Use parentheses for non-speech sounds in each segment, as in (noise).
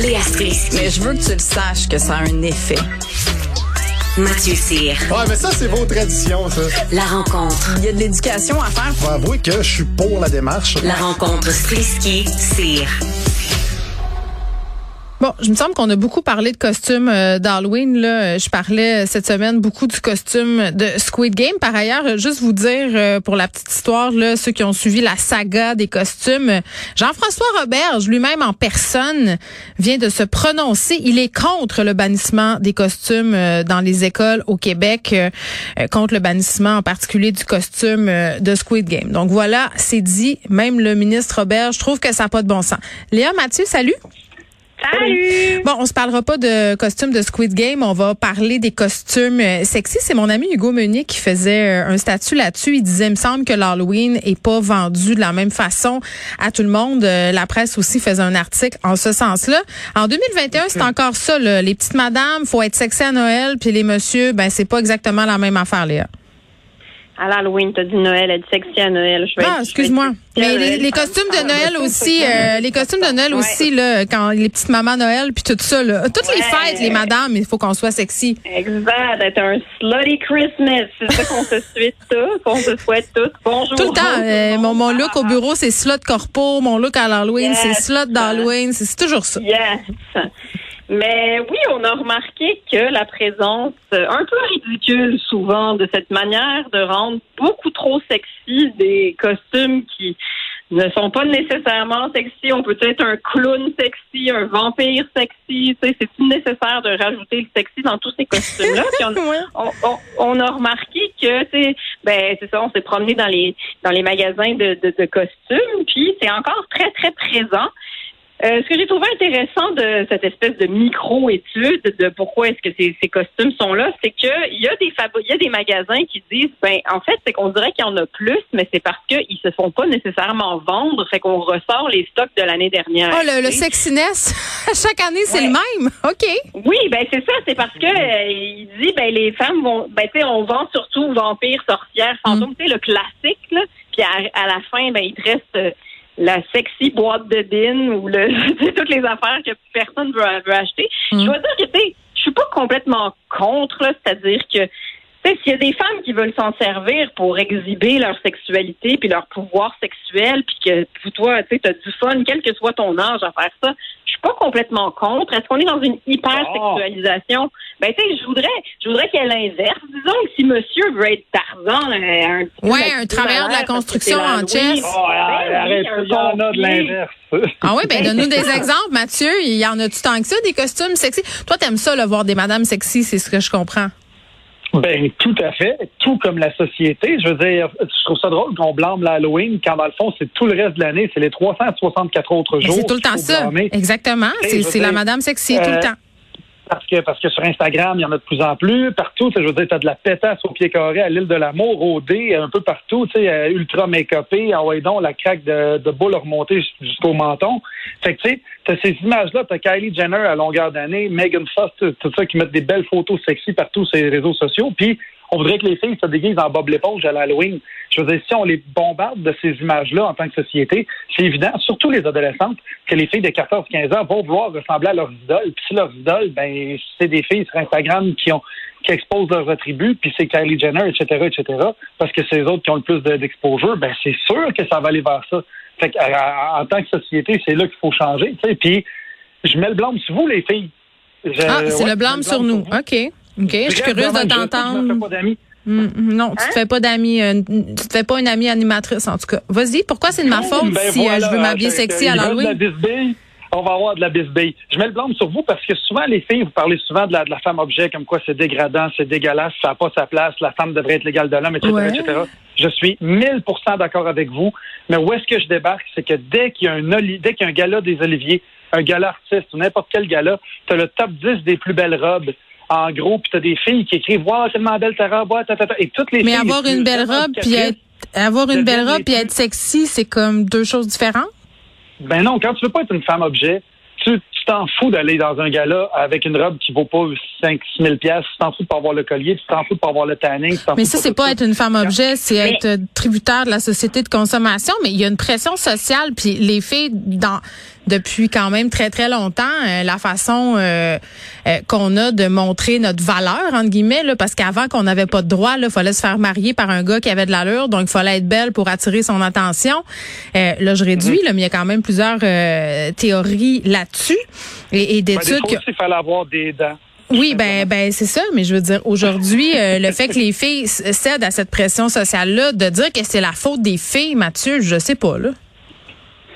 Léa Strisky. Mais je veux que tu le saches que ça a un effet. Mathieu Cyr. Ouais, mais ça, c'est vos traditions, ça. La rencontre. Il y a de l'éducation à faire. Faut avouer que je suis pour la démarche. La rencontre Strisky-Cyr. Bon, je me semble qu'on a beaucoup parlé de costumes euh, d'Halloween. Là, je parlais euh, cette semaine beaucoup du costume de Squid Game. Par ailleurs, euh, juste vous dire euh, pour la petite histoire, là, ceux qui ont suivi la saga des costumes, Jean-François Roberge, lui-même en personne, vient de se prononcer. Il est contre le bannissement des costumes euh, dans les écoles au Québec, euh, euh, contre le bannissement en particulier du costume euh, de Squid Game. Donc voilà, c'est dit. Même le ministre Roberge trouve que ça n'a pas de bon sens. Léa Mathieu, salut. Bon, on se parlera pas de costumes de Squid Game, on va parler des costumes euh, sexy. C'est mon ami Hugo Meunier qui faisait euh, un statut là-dessus. Il disait, il me semble que l'Halloween est pas vendu de la même façon à tout le monde. Euh, La presse aussi faisait un article en ce sens-là. En 2021, c'est encore ça. Les petites madames, faut être sexy à Noël, puis les messieurs, ben c'est pas exactement la même affaire, Léa. À l'Halloween, t'as dit Noël, elle dit sexy à Noël. Je vais Ah, excuse-moi. vais Mais être les, costumes de Noël ben, aussi, euh, les costumes de Noël aussi, là, quand les petites mamans Noël, puis tout ça, là. Toutes les fêtes, les madames, il faut qu'on soit sexy. Exact, d'être un slutty Christmas. C'est ça qu'on se souhaite tous, qu'on se souhaite tous. Bonjour. Tout le temps. euh, mon, mon look au bureau, c'est slot corpo. Mon look à l'Halloween, c'est slot d'Halloween. C'est c'est toujours ça. Yes. Mais oui, on a remarqué que la présence euh, un peu ridicule souvent de cette manière de rendre beaucoup trop sexy des costumes qui ne sont pas nécessairement sexy. On peut être un clown sexy, un vampire sexy. Tu sais, c'est nécessaire de rajouter le sexy dans tous ces costumes-là. Puis on, (laughs) on, a remarqué que c'est ben c'est ça, on s'est promené dans les dans les magasins de, de, de costumes, puis c'est encore très très présent. Euh, ce que j'ai trouvé intéressant de cette espèce de micro-étude de pourquoi est-ce que ces, ces costumes sont là, c'est que il y a des il y a des magasins qui disent ben en fait c'est qu'on dirait qu'il y en a plus, mais c'est parce qu'ils se font pas nécessairement vendre, fait qu'on ressort les stocks de l'année dernière. Oh, le, le sexiness, (laughs) chaque année, c'est Ouais. le même? OK. Oui, ben c'est ça, c'est parce que euh, il dit ben les femmes vont ben tu sais on vend surtout vampires, sorcières, fantômes, tu sais le classique là, puis à, à la fin ben il te reste euh, la sexy boîte de bin ou le (laughs) toutes les affaires que personne veut, veut acheter. Mm. Je dois dire que je suis pas complètement contre, c'est-à-dire que s'il y a des femmes qui veulent s'en servir pour exhiber leur sexualité puis leur pouvoir sexuel, puis que pour toi, tu t'as du fun, quel que soit ton âge à faire ça, pas complètement contre. Est-ce qu'on est dans une hyper-sexualisation? Ben, tu sais, je voudrais, je voudrais qu'il y ait l'inverse. Disons que si monsieur veut être Tarzan, euh, un petit Ouais, un travailleur de la construction en chess. Oh, ben oui, arrête, il y en a de l'inverse. Ah oui, ben donne-nous des exemples, Mathieu. Il y en a-tu tant que ça, des costumes sexy? Toi, t'aimes ça, le voir des madames sexy, c'est ce que je comprends. Ben, tout à fait. Tout comme la société. Je veux dire, je trouve ça drôle qu'on blâme l'Halloween quand, dans le fond, c'est tout le reste de l'année. C'est les 364 autres Mais jours. c'est tout le temps ça. blâmer. Exactement. C'est la madame sexy tout le euh, temps. Parce que, parce que sur Instagram, il y en a de plus en plus. Partout, je veux dire, t'as de la pétasse au pied carré à l'île de l'amour, au dé, un peu partout, tu sais, euh, ultra make-upé, en donc la craque de, de boule remontée jus- jusqu'au menton. Fait que, tu sais, t'as ces images-là, t'as Kylie Jenner à longueur d'année, Megan Fox, tout ça, qui mettent des belles photos sexy partout sur les réseaux sociaux. Puis, on voudrait que les filles se déguisent en Bob l'éponge à l'Halloween. Je veux dire, si on les bombarde de ces images-là en tant que société, c'est évident, surtout les adolescentes, que les filles de 14-15 ans vont vouloir ressembler à leurs idoles. Puis si leurs idoles, ben, c'est des filles sur Instagram qui ont qui exposent leurs attributs, puis c'est Kylie Jenner, etc., etc., parce que c'est les autres qui ont le plus de- d'exposure, ben c'est sûr que ça va aller vers ça. Fait que, en tant que société, c'est là qu'il faut changer. Puis je mets le blâme sur vous, les filles. Je- Ah, c'est ouais, le blâme sur nous. OK. OK. Je suis curieuse de t'entendre. Hum, hum, non, tu te fais pas d'amis, euh, tu te fais pas une amie animatrice en tout cas. Vas-y, pourquoi c'est de ma faute Ben si euh, je veux m'habiller sexy à l'Halloween? On va avoir de la bisbille. Je mets le blâme sur vous parce que souvent, les filles, vous parlez souvent de la, de la femme objet, comme quoi c'est dégradant, c'est dégueulasse, ça n'a pas sa place, la femme devrait être l'égale de l'homme, etc., Ouais. etc. Je suis 1000% d'accord avec vous. Mais où est-ce que je débarque? C'est que dès qu'il y a un, dès qu'il y a un gala des Oliviers, un gala artiste ou n'importe quel gala, tu as le top 10 des plus belles robes. En gros, puis tu as des filles qui écrivent Wow, tellement belle ta robe, ta, ta, ta. et toutes les Mais filles avoir les une belle robe puis être, avoir une belle robe puis être sexy, c'est comme deux choses différentes? Ben non, quand tu veux pas être une femme objet, tu, t'en fous d'aller dans un gala avec une robe qui vaut pas 5 6 000 pièces, tu t'en fous de pas avoir le collier, tu t'en fous de pas avoir le tanning. Mais ça, c'est pas être une femme objet, c'est Mais- être euh, tributaire de la société de consommation. Mais il y a une pression sociale, puis les filles, dans depuis quand même très très longtemps, euh, la façon euh, euh, qu'on a de montrer notre valeur entre guillemets, là, parce qu'avant qu'on n'avait pas de droit, il fallait se faire marier par un gars qui avait de l'allure, donc il fallait être belle pour attirer son attention. Euh, là, je réduis, Mhm. là, mais il y a quand même plusieurs euh, théories là-dessus et, et Ben, des d'études. aussi, il fallait avoir des dents. oui, ben, ben c'est ça, mais je veux dire, aujourd'hui, euh, le fait que les filles cèdent à cette pression sociale-là, de dire que c'est la faute des filles, Mathieu, je sais pas, là.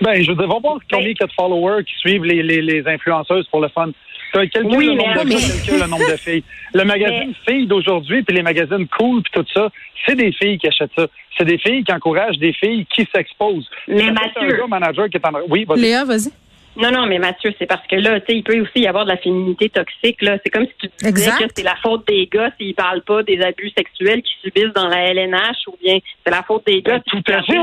Ben, je veux dire, va voir combien il y a de followers qui suivent les, les, les influenceuses pour le fun. Quelqu'un Oui, le mais- nombre de mais- gars, quelqu'un le nombre de filles. Le magazine (laughs) Filles d'aujourd'hui, puis les magazines Cool, puis tout ça, c'est des filles qui achètent ça. C'est des filles qui encouragent des filles qui s'exposent. Mais Mathieu- un gars manager qui est en... Oui, vas-y. Léa, vas-y. Non, non, mais Mathieu, c'est parce que là, tu sais, il peut aussi y avoir de la féminité toxique. Là, c'est comme si tu disais Exact. que c'est la faute des gars s'ils parlent pas des abus sexuels qu'ils subissent dans la LNH, ou bien c'est la faute des gars. Ben, tout à fait.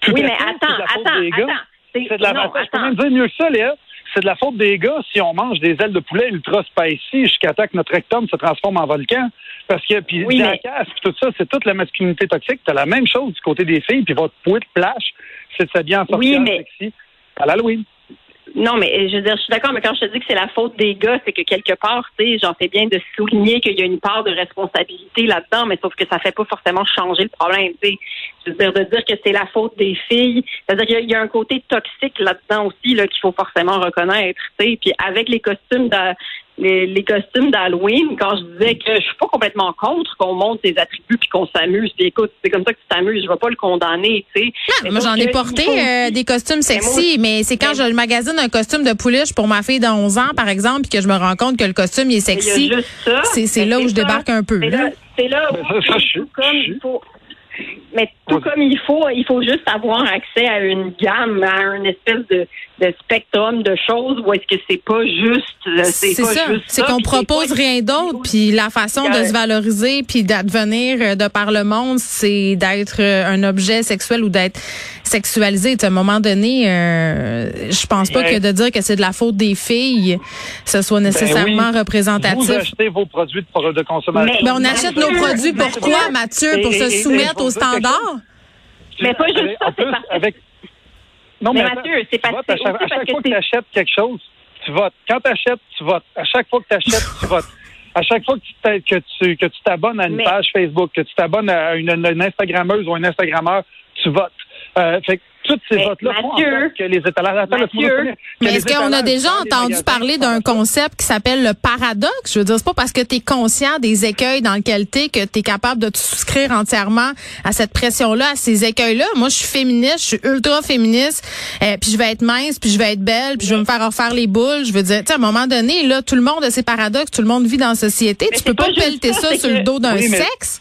Tout oui, à mais fait, attends, c'est de la faute attends, des gars. attends. C'est- de la non, faute. Je peux attends. même dire mieux que ça, Léa. C'est de la faute des gars si on mange des ailes de poulet ultra spicy jusqu'à temps que notre rectum se transforme en volcan. Parce que, puis, Oui, la mais- tout ça, c'est toute la masculinité toxique. T'as la même chose du côté des filles, puis votre pouet de plage, c'est de s'habiller en Oui, sorcière mais- sexy à l'Halloween. Non, mais je veux dire, je suis d'accord, mais quand je te dis que c'est la faute des gars, c'est que quelque part, tu sais, j'en fais bien de souligner qu'il y a une part de responsabilité là-dedans, mais sauf que ça fait pas forcément changer le problème, tu sais. Je veux dire, de dire que c'est la faute des filles, c'est-à-dire qu'il y y, a un côté toxique là-dedans aussi, là, qu'il faut forcément reconnaître, tu sais. Puis avec les costumes de, les, les costumes d'Halloween, quand je disais que je suis pas complètement contre qu'on monte ses attributs puis qu'on s'amuse, puis écoute, c'est comme ça que tu t'amuses, je vais pas le condamner, tu sais. Moi, j'en ai porté euh, des costumes sexy, mais c'est quand Mais- je magasine un costume de pouliche pour ma fille de 11 ans, par exemple, puis que je me rends compte que le costume il est sexy. juste ça. C'est- là où je ça. débarque un peu, C'est là. où, ça, ça, je- comme je- il faut. Mais tout comme il faut, il faut juste avoir accès à une gamme, à une espèce de, de spectrum de choses où est-ce que c'est pas juste. euh, C'est ça. C'est qu'on propose pas- rien d'autre, puis la façon de se valoriser, puis d'advenir euh, de par le monde, c'est d'être euh, un objet sexuel ou d'être sexualisé. À un moment donné, euh, je pense pas que de dire que c'est de la faute des filles, ce soit nécessairement Ben oui. représentatif. Vous achetez vos produits de, de consommation. Mais- Ben, on achète nos Mathieu, produits pourquoi, Mathieu? Pour et- se et- et- soumettre aux standards? Mais pas juste ça, c'est avec... Non, Mais attends, Mathieu, c'est parce à chaque, à chaque fois que tu achètes quelque chose, tu votes. Quand tu achètes, tu votes. À chaque fois que tu achètes, tu votes. À chaque fois que tu que tu que tu t'abonnes à une Mais- page Facebook, que tu t'abonnes à une, une Instagrammeuse ou un Instagrammeur, tu votes. Euh, fait tous ces votes-là font en sorte que les étalages... Mais est-ce qu'on a déjà entendu parler d'un concept qui s'appelle le paradoxe? Je veux dire, c'est pas parce que tu es conscient des écueils dans lesquels t'es que tu es capable de te souscrire entièrement à cette pression-là, à ces écueils-là. Moi, je suis féministe, je suis ultra féministe, euh, puis je vais être mince, puis je vais être belle, puis je vais me faire refaire les boules. Je veux dire, tu sais, à un moment donné, là, tout le monde a ses paradoxes, tout le monde vit dans la société. Mais tu peux pas, pelleter ça, sur le dos d'un Oui, mais- sexe.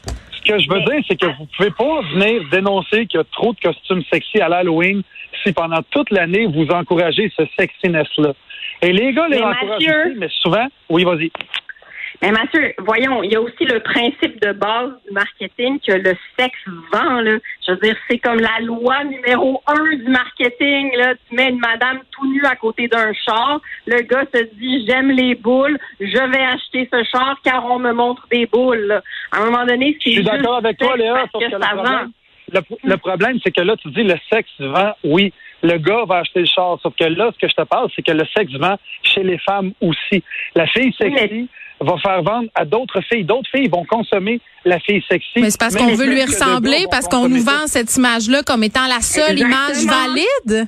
Ce que je veux dire, c'est que vous pouvez pas venir dénoncer qu'il y a trop de costumes sexy à l'Halloween si pendant toute l'année vous encouragez ce sexiness-là. Et les gars les encouragent mais souvent, oui, vas-y. Mais Mathieu, voyons, il y a aussi le principe de base du marketing que le sexe vend. Là. Je veux dire, c'est comme la loi numéro un du marketing. Là. Tu mets une madame tout nue à côté d'un char. Le gars se dit, j'aime les boules, je vais acheter ce char car on me montre des boules. là. À un moment donné, c'est Je suis d'accord avec toi, Léa, parce sauf que que le ça vend. problème, le, le problème, c'est que là, tu dis le sexe vend, oui. Le gars va acheter le char, sauf que là, ce que je te parle, c'est que le sexe vend chez les femmes aussi. La fille sexy va faire vendre à d'autres filles. D'autres filles vont consommer la fille sexy. Mais c'est parce qu'on veut lui ressembler, parce qu'on nous vend cette image-là comme étant la seule image valide?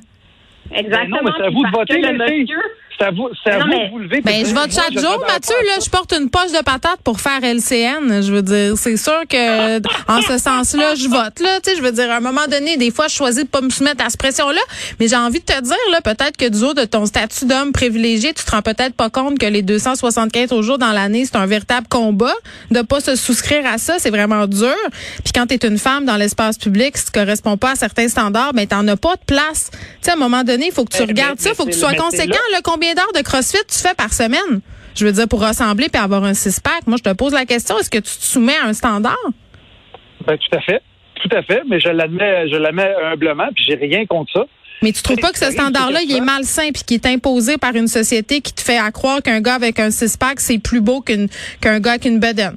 Exactement. Ben non, mais c'est à vous de voter, les filles. monsieur- C'est à vous, c'est à Non, vous mais- de vous lever. Ben, je vote chaque jour, Mathieu. Là, je porte une poche de patate pour faire LCN. Je veux dire, c'est sûr que en ce sens-là, je vote. Là, tu sais, je veux dire, à un moment donné, des fois, je choisis de pas me soumettre à cette pression-là. Mais j'ai envie de te dire, là, peut-être que du haut de ton statut d'homme privilégié, tu te rends peut-être pas compte que les 275 au jour dans l'année, c'est un véritable combat. De pas se souscrire à ça, c'est vraiment dur. Puis quand tu es une femme dans l'espace public, si tu corresponds pas à certains standards, ben t'en as pas de place. Tu sais, à un moment donné, il faut que tu Mais- regardes mais- ça, faut que tu sois conséquent. là- Là, combien d'heures de CrossFit tu fais par semaine? Je veux dire, pour ressembler puis avoir un six-pack. Moi, je te pose la question, est-ce que tu te soumets à un standard? Ben, tout à fait. Tout à fait, mais je l'admets, je l'admets humblement, puis j'ai rien contre ça. Mais tu trouves pas que ce standard-là, il est malsain puis qui est imposé par une société qui te fait à croire qu'un gars avec un six-pack, c'est plus beau qu'un gars avec une bedaine?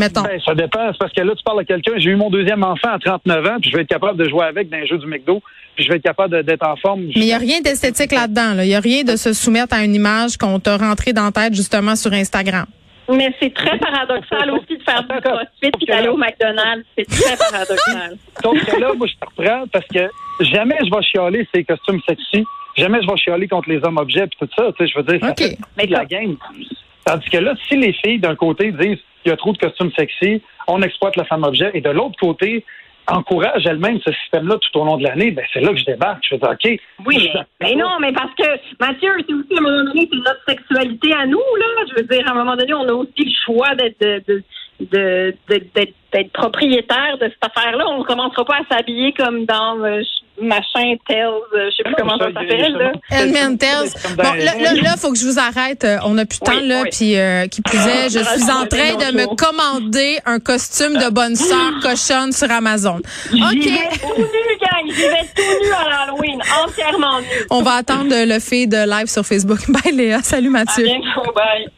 Mettons. Ben, ça dépend. C'est parce que là, tu parles à quelqu'un. J'ai eu mon deuxième enfant à 39 ans, puis je vais être capable de jouer avec dans un jeu du McDo, puis je vais être capable d'être en forme. Mais il n'y a rien d'esthétique là-dedans. Il n'y a rien de se soumettre à une image qu'on t'a rentrée dans la tête justement sur Instagram. Mais c'est très paradoxal (laughs) aussi de faire du crossfit puis d'aller au McDonald's. C'est très paradoxal. (laughs) Sauf que là, moi, je te reprends parce que jamais je vais chialer ces costumes sexy. Jamais je vais chialer contre les hommes objets puis tout ça. Tu sais, je veux dire, ça OK. fait partie de la game. Tandis que là, si les filles, d'un côté, disent qu'il y a trop de costumes sexy, on exploite la femme objet, et de l'autre côté, encourage elles-mêmes ce système-là tout au long de l'année, ben c'est là que je débarque. Je fais dire, OK. Oui, mais, mais non, mais parce que, Mathieu, c'est aussi, à un moment donné, c'est notre sexualité à nous, là. Je veux dire, à un moment donné, on a aussi le choix d'être, de, de, de- de- d'être, d'être propriétaire de cette affaire-là. On ne commencera pas à s'habiller comme dans euh, machin, Tales, euh, je sais plus comment ça Ça, s'appelle, là. Edmund Tells. Bon, là, là, là, faut que je vous arrête. Euh, On n'a plus de temps, Oui, là. oui. Puis, euh, qui plus est, je Ah, suis en train de me commander un costume de bonne sœur (gasps) cochonne sur Amazon. OK. vais tout nu, gang. J'y vais tout nu à l'Halloween, entièrement nu. On va attendre le fait de live sur Facebook. (laughs) Bye, Léa. Salut, À Mathieu. bientôt, bye.